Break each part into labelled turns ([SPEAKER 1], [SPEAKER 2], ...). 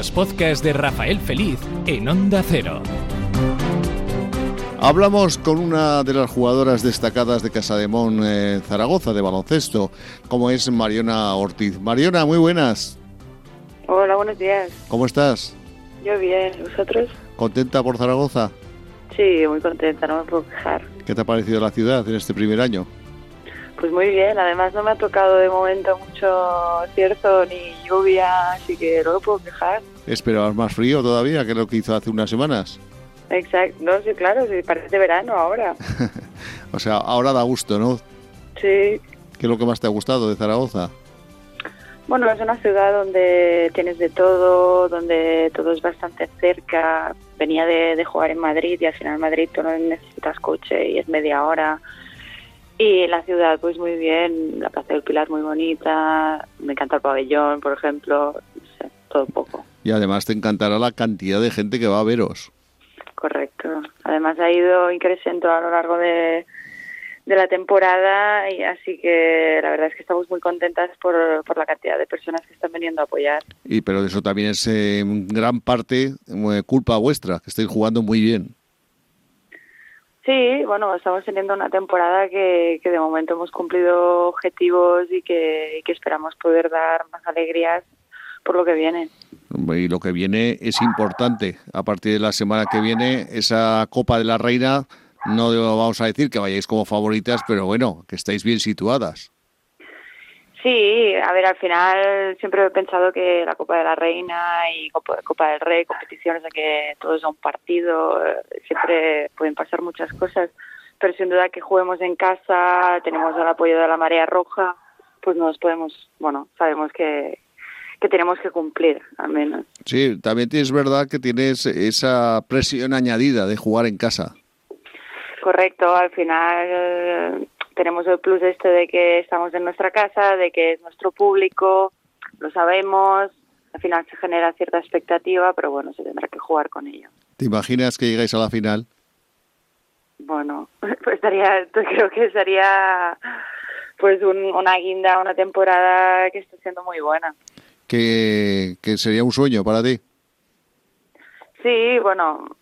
[SPEAKER 1] Los podcasts de Rafael Feliz en Onda Cero.
[SPEAKER 2] Hablamos con una de las jugadoras destacadas de Casademón eh, Zaragoza de baloncesto, como es Mariona Ortiz. Mariona, muy buenas.
[SPEAKER 3] Hola, buenos días.
[SPEAKER 2] ¿Cómo estás?
[SPEAKER 3] Yo bien, ¿vosotros?
[SPEAKER 2] ¿Contenta por Zaragoza?
[SPEAKER 3] Sí, muy contenta, no me puedo quejar.
[SPEAKER 2] ¿Qué te ha parecido la ciudad en este primer año?
[SPEAKER 3] Pues muy bien, además no me ha tocado de momento mucho cierto ni lluvia, así que no me puedo quejar.
[SPEAKER 2] ¿Esperabas más frío todavía que lo que hizo hace unas semanas?
[SPEAKER 3] Exacto, no, sí, claro, sí, parece verano ahora.
[SPEAKER 2] o sea, ahora da gusto, ¿no?
[SPEAKER 3] Sí.
[SPEAKER 2] ¿Qué es lo que más te ha gustado de Zaragoza?
[SPEAKER 3] Bueno, es una ciudad donde tienes de todo, donde todo es bastante cerca. Venía de, jugar en Madrid y al final en Madrid tú no necesitas coche y es media hora. Y la ciudad, pues muy bien, la Plaza del Pilar muy bonita, me encanta el pabellón, por ejemplo, no sé, todo un poco.
[SPEAKER 2] Y además te encantará la cantidad de gente que va a veros.
[SPEAKER 3] Correcto. Además ha ido increciendo a lo largo de, la temporada y así que la verdad es que estamos muy contentas por, la cantidad de personas que están viniendo a apoyar.
[SPEAKER 2] Y pero eso también es en eh, gran parte eh, culpa vuestra, que estáis jugando muy bien.
[SPEAKER 3] Sí, bueno, estamos teniendo una temporada que, que de momento hemos cumplido objetivos y que, y que esperamos poder dar más alegrías por lo que viene.
[SPEAKER 2] Y lo que viene es importante. A partir de la semana que viene, esa Copa de la Reina, no vamos a decir que vayáis como favoritas, pero bueno, que estáis bien situadas.
[SPEAKER 3] Sí, a ver, al final siempre he pensado que la Copa de la Reina y Copa, del Rey, competiciones en que todo es un partido, eh, siempre pueden pasar muchas cosas, pero sin duda que juguemos en casa, tenemos el apoyo de la Marea Roja, pues nos podemos, bueno, sabemos que, que tenemos que cumplir, al menos.
[SPEAKER 2] Sí, también es verdad que tienes esa presión añadida de jugar en casa.
[SPEAKER 3] Correcto, al final tenemos el plus este de que estamos en nuestra casa, de que es nuestro público, lo sabemos, al final se genera cierta expectativa, pero bueno, se tendrá que jugar con ello.
[SPEAKER 2] ¿Te imaginas que llegáis a la final?
[SPEAKER 3] Bueno, pues estaría, creo que sería pues una guinda, una temporada que está siendo muy buena
[SPEAKER 2] que, sería un sueño para ti.
[SPEAKER 3] Sí, bueno,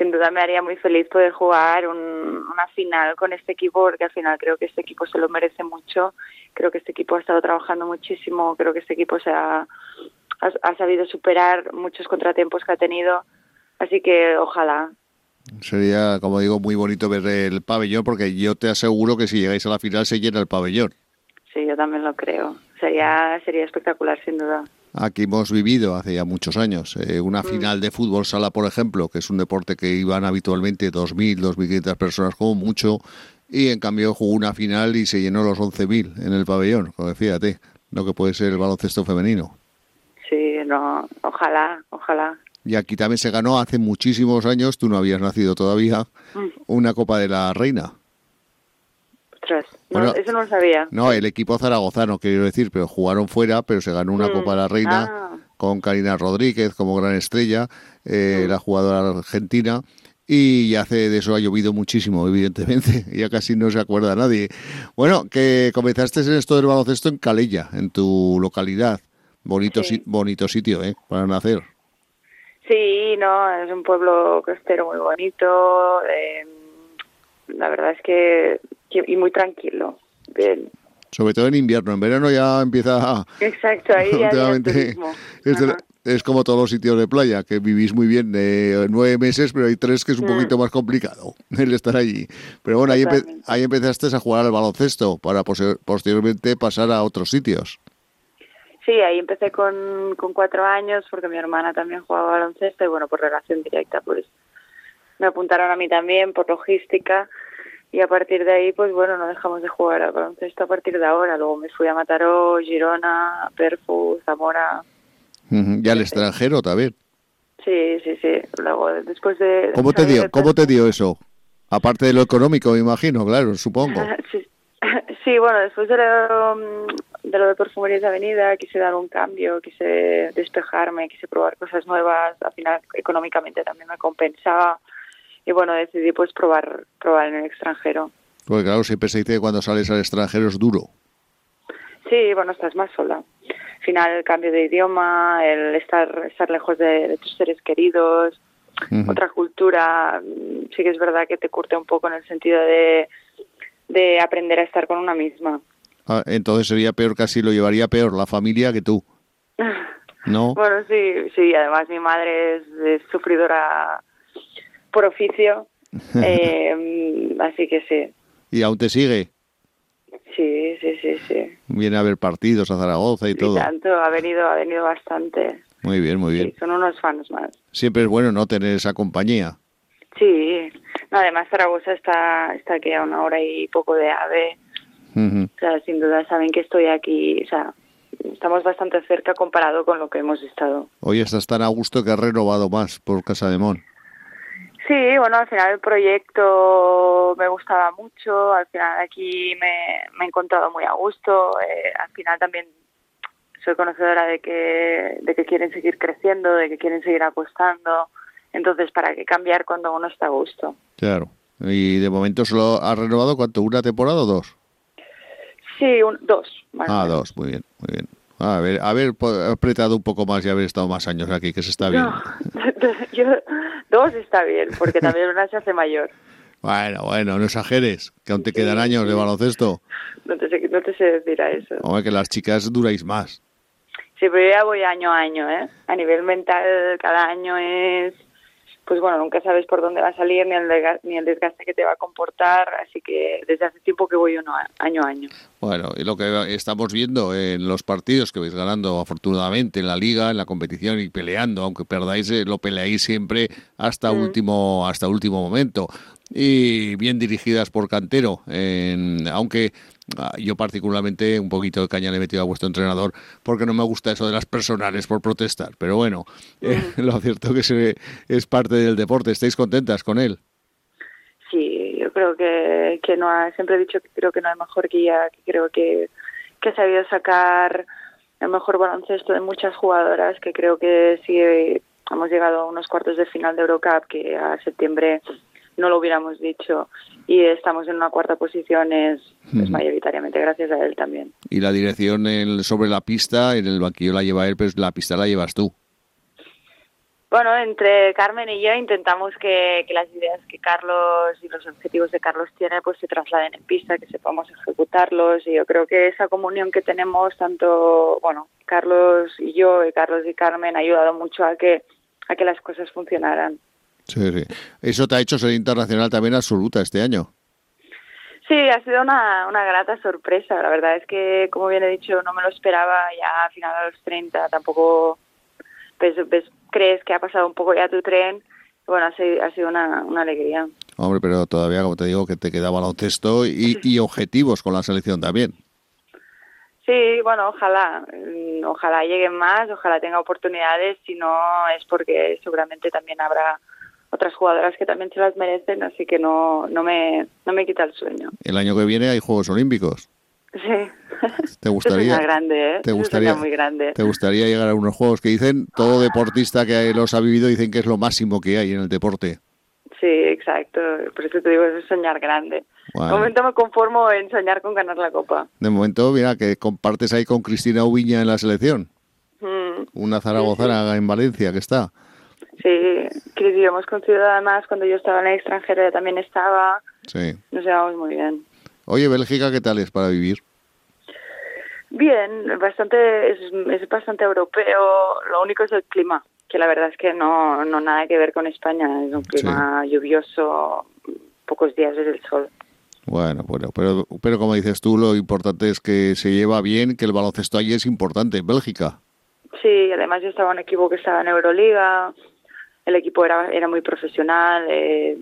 [SPEAKER 3] sin duda me haría muy feliz poder jugar una final con este equipo, porque al final creo que este equipo se lo merece mucho. Creo que este equipo ha estado trabajando muchísimo, creo que este equipo se ha, ha, sabido superar muchos contratiempos que ha tenido. Así que ojalá,
[SPEAKER 2] Sería, como digo, muy bonito ver el pabellón, porque yo te aseguro que si llegáis a la final se llena el pabellón.
[SPEAKER 3] Sí, yo también lo creo sería, sería espectacular, sin duda.
[SPEAKER 2] Aquí hemos vivido hace ya muchos años eh, una mm. final de fútbol sala, por ejemplo, que es un deporte que iban habitualmente 2.000, 2.500 personas como mucho, y en cambio jugó una final y se llenó los 11.000 en el pabellón. Fíjate, lo que puede ser el baloncesto femenino.
[SPEAKER 3] Sí, no, ojalá, ojalá.
[SPEAKER 2] Y aquí también se ganó hace muchísimos años, tú no habías nacido todavía, mm. una Copa de la Reina
[SPEAKER 3] eso no lo sabía.
[SPEAKER 2] No, el equipo zaragozano, quiero decir, pero jugaron fuera, pero se ganó una mm. Copa de la Reina ah. con Karina Rodríguez como gran estrella, eh, mm. la jugadora argentina. Y hace de eso ha llovido muchísimo, evidentemente. Ya casi no se acuerda nadie. Bueno, que comenzaste en esto del baloncesto en Calella, en tu localidad. Bonito, bonito sitio, ¿eh? Para nacer.
[SPEAKER 3] Sí, no, es un pueblo costero muy bonito. Eh, la verdad es que y muy tranquilo.
[SPEAKER 2] Sobre todo en invierno, en verano ya empieza
[SPEAKER 3] Exacto, ahí ya,
[SPEAKER 2] es, como todos los sitios de playa, que vivís muy bien de nueve meses, pero hay tres que es un mm. poquito más complicado el estar allí. Pero bueno, ahí, ahí empezaste a jugar al baloncesto para posteriormente pasar a otros sitios.
[SPEAKER 3] Sí, ahí empecé con, con cuatro años porque mi hermana también jugaba baloncesto y bueno, por relación directa pues me apuntaron a mí también por logística y a partir de ahí, pues bueno, no dejamos de jugar al baloncesto a partir de ahora. Luego me fui a Mataró, Girona, Perfu, Zamora.
[SPEAKER 2] ¿Y al extranjero también?
[SPEAKER 3] Sí, sí, sí. Luego, después de...
[SPEAKER 2] ¿Cómo te dio, ¿cómo te dio eso? Aparte de lo económico, me imagino, claro, supongo.
[SPEAKER 3] sí. bueno, después de lo, de lo de Perfumerías de Avenida, quise dar un cambio, quise despejarme, quise probar cosas nuevas. Al final, económicamente también me compensaba y bueno, decidí pues probar, probar en el extranjero.
[SPEAKER 2] Porque claro, siempre se dice que cuando sales al extranjero es duro.
[SPEAKER 3] Sí, bueno, estás más sola. al final el cambio de idioma, el estar, estar lejos de, tus seres queridos, otra cultura, mm, sí que es verdad que te curte un poco en el sentido de, de aprender a estar con una misma.
[SPEAKER 2] Ah, entonces sería peor, casi lo llevaría peor la familia que tú. ¿No?
[SPEAKER 3] bueno, sí, sí, además mi madre es, sufridora por oficio, eh, así que sí.
[SPEAKER 2] ¿Y aún te sigue?
[SPEAKER 3] Sí, sí, sí, sí.
[SPEAKER 2] Viene a ver partidos a Zaragoza y todo.
[SPEAKER 3] tanto, ha venido, ha venido bastante.
[SPEAKER 2] Muy bien, muy bien.
[SPEAKER 3] son unos fans más.
[SPEAKER 2] Siempre es bueno no tener esa compañía.
[SPEAKER 3] Sí, además Zaragoza está, está aquí a una hora y poco de AVE. O sea, sin duda saben que estoy aquí, o sea, estamos bastante cerca comparado con lo que hemos estado.
[SPEAKER 2] Hoy estás tan a gusto que has renovado más por Casa de Mon.
[SPEAKER 3] Sí, bueno, al final el proyecto me gustaba mucho, al final aquí me, he encontrado muy a gusto, eh, al final también soy conocedora de que, de que quieren seguir creciendo, de que quieren seguir apostando, entonces ¿para qué cambiar cuando uno está a gusto?
[SPEAKER 2] Claro, y de momento solo has renovado cuánto, una temporada o dos?
[SPEAKER 3] Sí, un, dos.
[SPEAKER 2] ah, dos, muy bien, muy bien. A ver, haber apretado un poco más y haber estado más años aquí, que se está bien.
[SPEAKER 3] yo, dos está bien, porque también una se hace mayor.
[SPEAKER 2] Bueno, bueno, no exageres, que aún te quedan años de baloncesto.
[SPEAKER 3] No te, sé, no te sé decir a eso.
[SPEAKER 2] Hombre, que las chicas duráis más.
[SPEAKER 3] Sí, pero yo ya voy año a año, ¿eh? A nivel mental, cada año es pues bueno, nunca sabes por dónde va a salir ni el, ni el desgaste que te va a comportar, así que desde hace tiempo que voy uno año a año.
[SPEAKER 2] Bueno, y lo que estamos viendo en los partidos que vais ganando afortunadamente en la liga, en la competición y peleando, aunque perdáis, eh, lo peleáis siempre hasta mm. último hasta último momento y bien dirigidas por Cantero, aunque ah, yo particularmente un poquito de caña le he metido a vuestro entrenador porque no me gusta eso de las personales por protestar, pero bueno, eh, lo cierto que se, es parte del deporte. ¿Estáis contentas con él?
[SPEAKER 3] Sí, yo creo que, que no ha, siempre he dicho que creo que no hay mejor guía, que creo que, que ha sabido sacar el mejor baloncesto de muchas jugadoras, que creo que sí hemos llegado a unos cuartos de final de Eurocup, que a septiembre no lo hubiéramos dicho y estamos en una cuarta posición es, mayoritariamente gracias a él también.
[SPEAKER 2] Y la dirección sobre la pista, en el banquillo la lleva él, pero la pista la llevas tú.
[SPEAKER 3] Bueno, entre Carmen y yo intentamos que, las ideas que Carlos y los objetivos de Carlos tiene pues se trasladen en pista, que sepamos ejecutarlos y yo creo que esa comunión que tenemos tanto, bueno, Carlos y yo y Carlos y Carmen ha ayudado mucho a que a que las cosas funcionaran.
[SPEAKER 2] Sí, sí. Eso te ha hecho ser internacional también absoluta este año.
[SPEAKER 3] Sí, ha sido una, una grata sorpresa. La verdad es que, como bien he dicho, no me lo esperaba ya a final de los 30. Tampoco ves, crees que ha pasado un poco ya tu tren. Bueno, ha sido, ha sido una, una alegría.
[SPEAKER 2] Hombre, pero todavía, como te digo, que te queda baloncesto y, y objetivos con la selección también.
[SPEAKER 3] Sí, bueno, ojalá, mm, ojalá lleguen más, ojalá tenga oportunidades, si no es porque seguramente también habrá otras jugadoras que también se las merecen, así que no, no, me, no me quita el sueño.
[SPEAKER 2] El año que viene hay Juegos Olímpicos.
[SPEAKER 3] Sí.
[SPEAKER 2] ¿Te gustaría?
[SPEAKER 3] grande, ¿eh?
[SPEAKER 2] ¿Te gustaría,
[SPEAKER 3] muy grande.
[SPEAKER 2] ¿Te gustaría llegar a unos juegos que dicen, todo deportista que los ha vivido dicen que es lo máximo que hay en el deporte?
[SPEAKER 3] Sí, exacto. Por eso te digo, es soñar grande. De momento me conformo en soñar con ganar la Copa.
[SPEAKER 2] De momento, mira, que compartes ahí con Cristina Ubiña en la selección. Mm. Una zaragozana en Valencia que está.
[SPEAKER 3] Sí, que hemos conocido además cuando yo estaba en el extranjero, ella también estaba. Sí. Nos llevamos muy bien.
[SPEAKER 2] Oye, Bélgica, ¿qué tal es para vivir?
[SPEAKER 3] Bien, bastante, es, bastante europeo. Lo único es el clima, que la verdad es que no, no nada que ver con España. Es un clima lluvioso, pocos días desde el sol.
[SPEAKER 2] Bueno, bueno, pero, pero como dices tú, lo importante es que se lleva bien, que el baloncesto allí es importante en Bélgica.
[SPEAKER 3] Sí, además yo estaba en un equipo que estaba en Euroliga, el equipo era, era muy profesional, eh,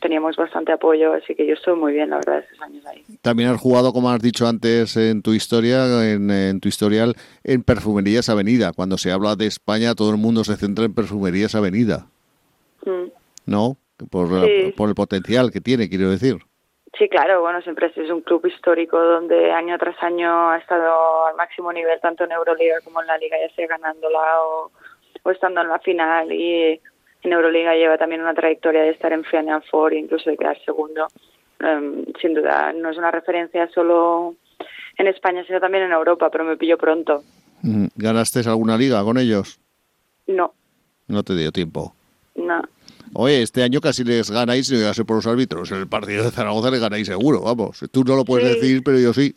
[SPEAKER 3] teníamos bastante apoyo, así que yo estoy muy bien, la verdad, esos años ahí.
[SPEAKER 2] También has jugado, como has dicho antes en tu historia, en, tu historial, en Perfumerías Avenida. Cuando se habla de España, todo el mundo se centra en Perfumerías Avenida. Mm. ¿No? Por, por el potencial que tiene, quiero decir.
[SPEAKER 3] Sí, claro, bueno, siempre es un club histórico donde año tras año ha estado al máximo nivel, tanto en Euroliga como en la Liga, ya sea ganándola o o estando en la final y en Euroliga lleva también una trayectoria de estar en Final Four e incluso de quedar segundo. Em, sin duda, no es una referencia solo en España, sino también en Europa, pero me pillo pronto.
[SPEAKER 2] ¿Ganaste alguna liga con ellos?
[SPEAKER 3] No.
[SPEAKER 2] No te dio tiempo.
[SPEAKER 3] No.
[SPEAKER 2] Oye, este año casi les ganáis, a ser por los árbitros. En el partido de Zaragoza les ganáis seguro, vamos. Tú no lo puedes decir, pero yo sí.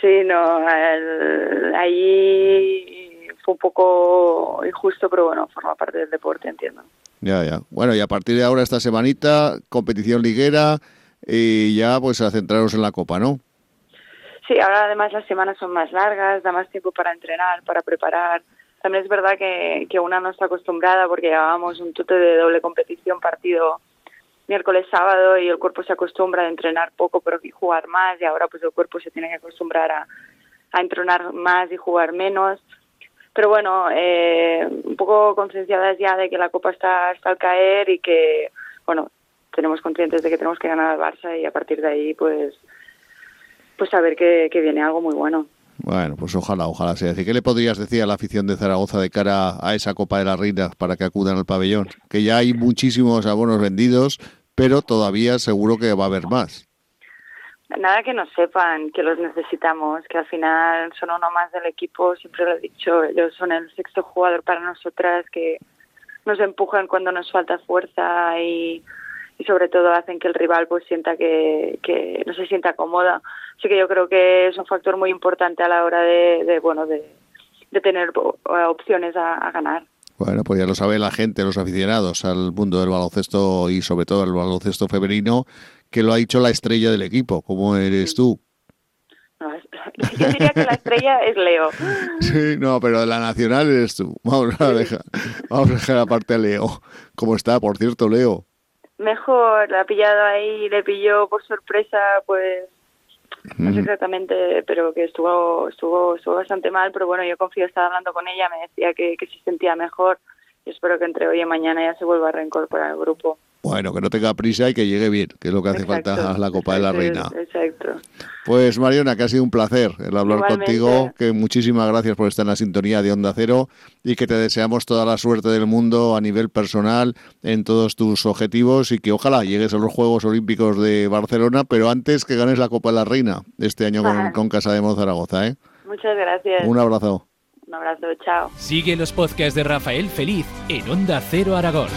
[SPEAKER 3] Sí, no, ahí fue un poco injusto, pero bueno, forma parte del deporte, entiendo.
[SPEAKER 2] Ya, ya. Bueno, y a partir de ahora, esta semanita, competición liguera y ya pues a centraros en la Copa, ¿no?
[SPEAKER 3] Sí, ahora además las semanas son más largas, da más tiempo para entrenar, para preparar. También es verdad que, que una no está acostumbrada porque llevábamos un tute de doble competición partido miércoles, sábado y el cuerpo se acostumbra a entrenar poco pero y jugar más y ahora pues el cuerpo se tiene que acostumbrar a, a entrenar más y jugar menos. Pero bueno, eh, un poco concienciadas ya de que la Copa está, está al caer y que, bueno, tenemos conscientes de que tenemos que ganar al Barça y a partir de ahí pues pues saber que, que viene algo muy bueno.
[SPEAKER 2] Bueno, pues ojalá, ojalá sea así. ¿Qué le podrías decir a la afición de Zaragoza de cara a esa Copa de la Reina para que acudan al pabellón? Que ya hay muchísimos abonos vendidos, pero todavía seguro que va a haber más.
[SPEAKER 3] Nada que no sepan que los necesitamos, que al final son uno más del equipo, siempre lo he dicho, ellos son el sexto jugador para nosotras, que nos empujan cuando nos falta fuerza y y sobre todo hacen que el rival pues sienta que, que no se sienta cómoda. Así que yo creo que es un factor muy importante a la hora de, bueno de, de, tener opciones a, ganar.
[SPEAKER 2] Bueno, pues ya lo sabe la gente, los aficionados al mundo del baloncesto y sobre todo el baloncesto femenino, que lo ha dicho la estrella del equipo, como eres tú.
[SPEAKER 3] yo diría que la estrella es Leo.
[SPEAKER 2] Sí, no, pero de la nacional eres tú. Vamos a dejar, vamos a dejar aparte a Leo. ¿Cómo está, por cierto, Leo?
[SPEAKER 3] mejor, la ha pillado ahí, le pilló por sorpresa, pues no sé exactamente, pero que estuvo, estuvo, estuvo bastante mal, pero bueno, yo confío, estaba hablando con ella, me decía que, que se sentía mejor y espero que entre hoy y mañana ya se vuelva a reincorporar al grupo.
[SPEAKER 2] Bueno, que no tenga prisa y que llegue bien, que es lo que hace falta a la Copa de la Reina.
[SPEAKER 3] Exacto.
[SPEAKER 2] Pues Mariona, que ha sido un placer el hablar contigo, que muchísimas gracias por estar en la sintonía de Onda Cero y que te deseamos toda la suerte del mundo a nivel personal en todos tus objetivos y que ojalá llegues a los Juegos Olímpicos de Barcelona, pero antes que ganes la Copa de la Reina este año con, con Casa de Zaragoza. ¿eh?
[SPEAKER 3] Muchas gracias.
[SPEAKER 2] Un abrazo.
[SPEAKER 3] Un abrazo, chao.
[SPEAKER 1] Sigue los podcasts de Rafael Feliz en Onda Cero Aragón.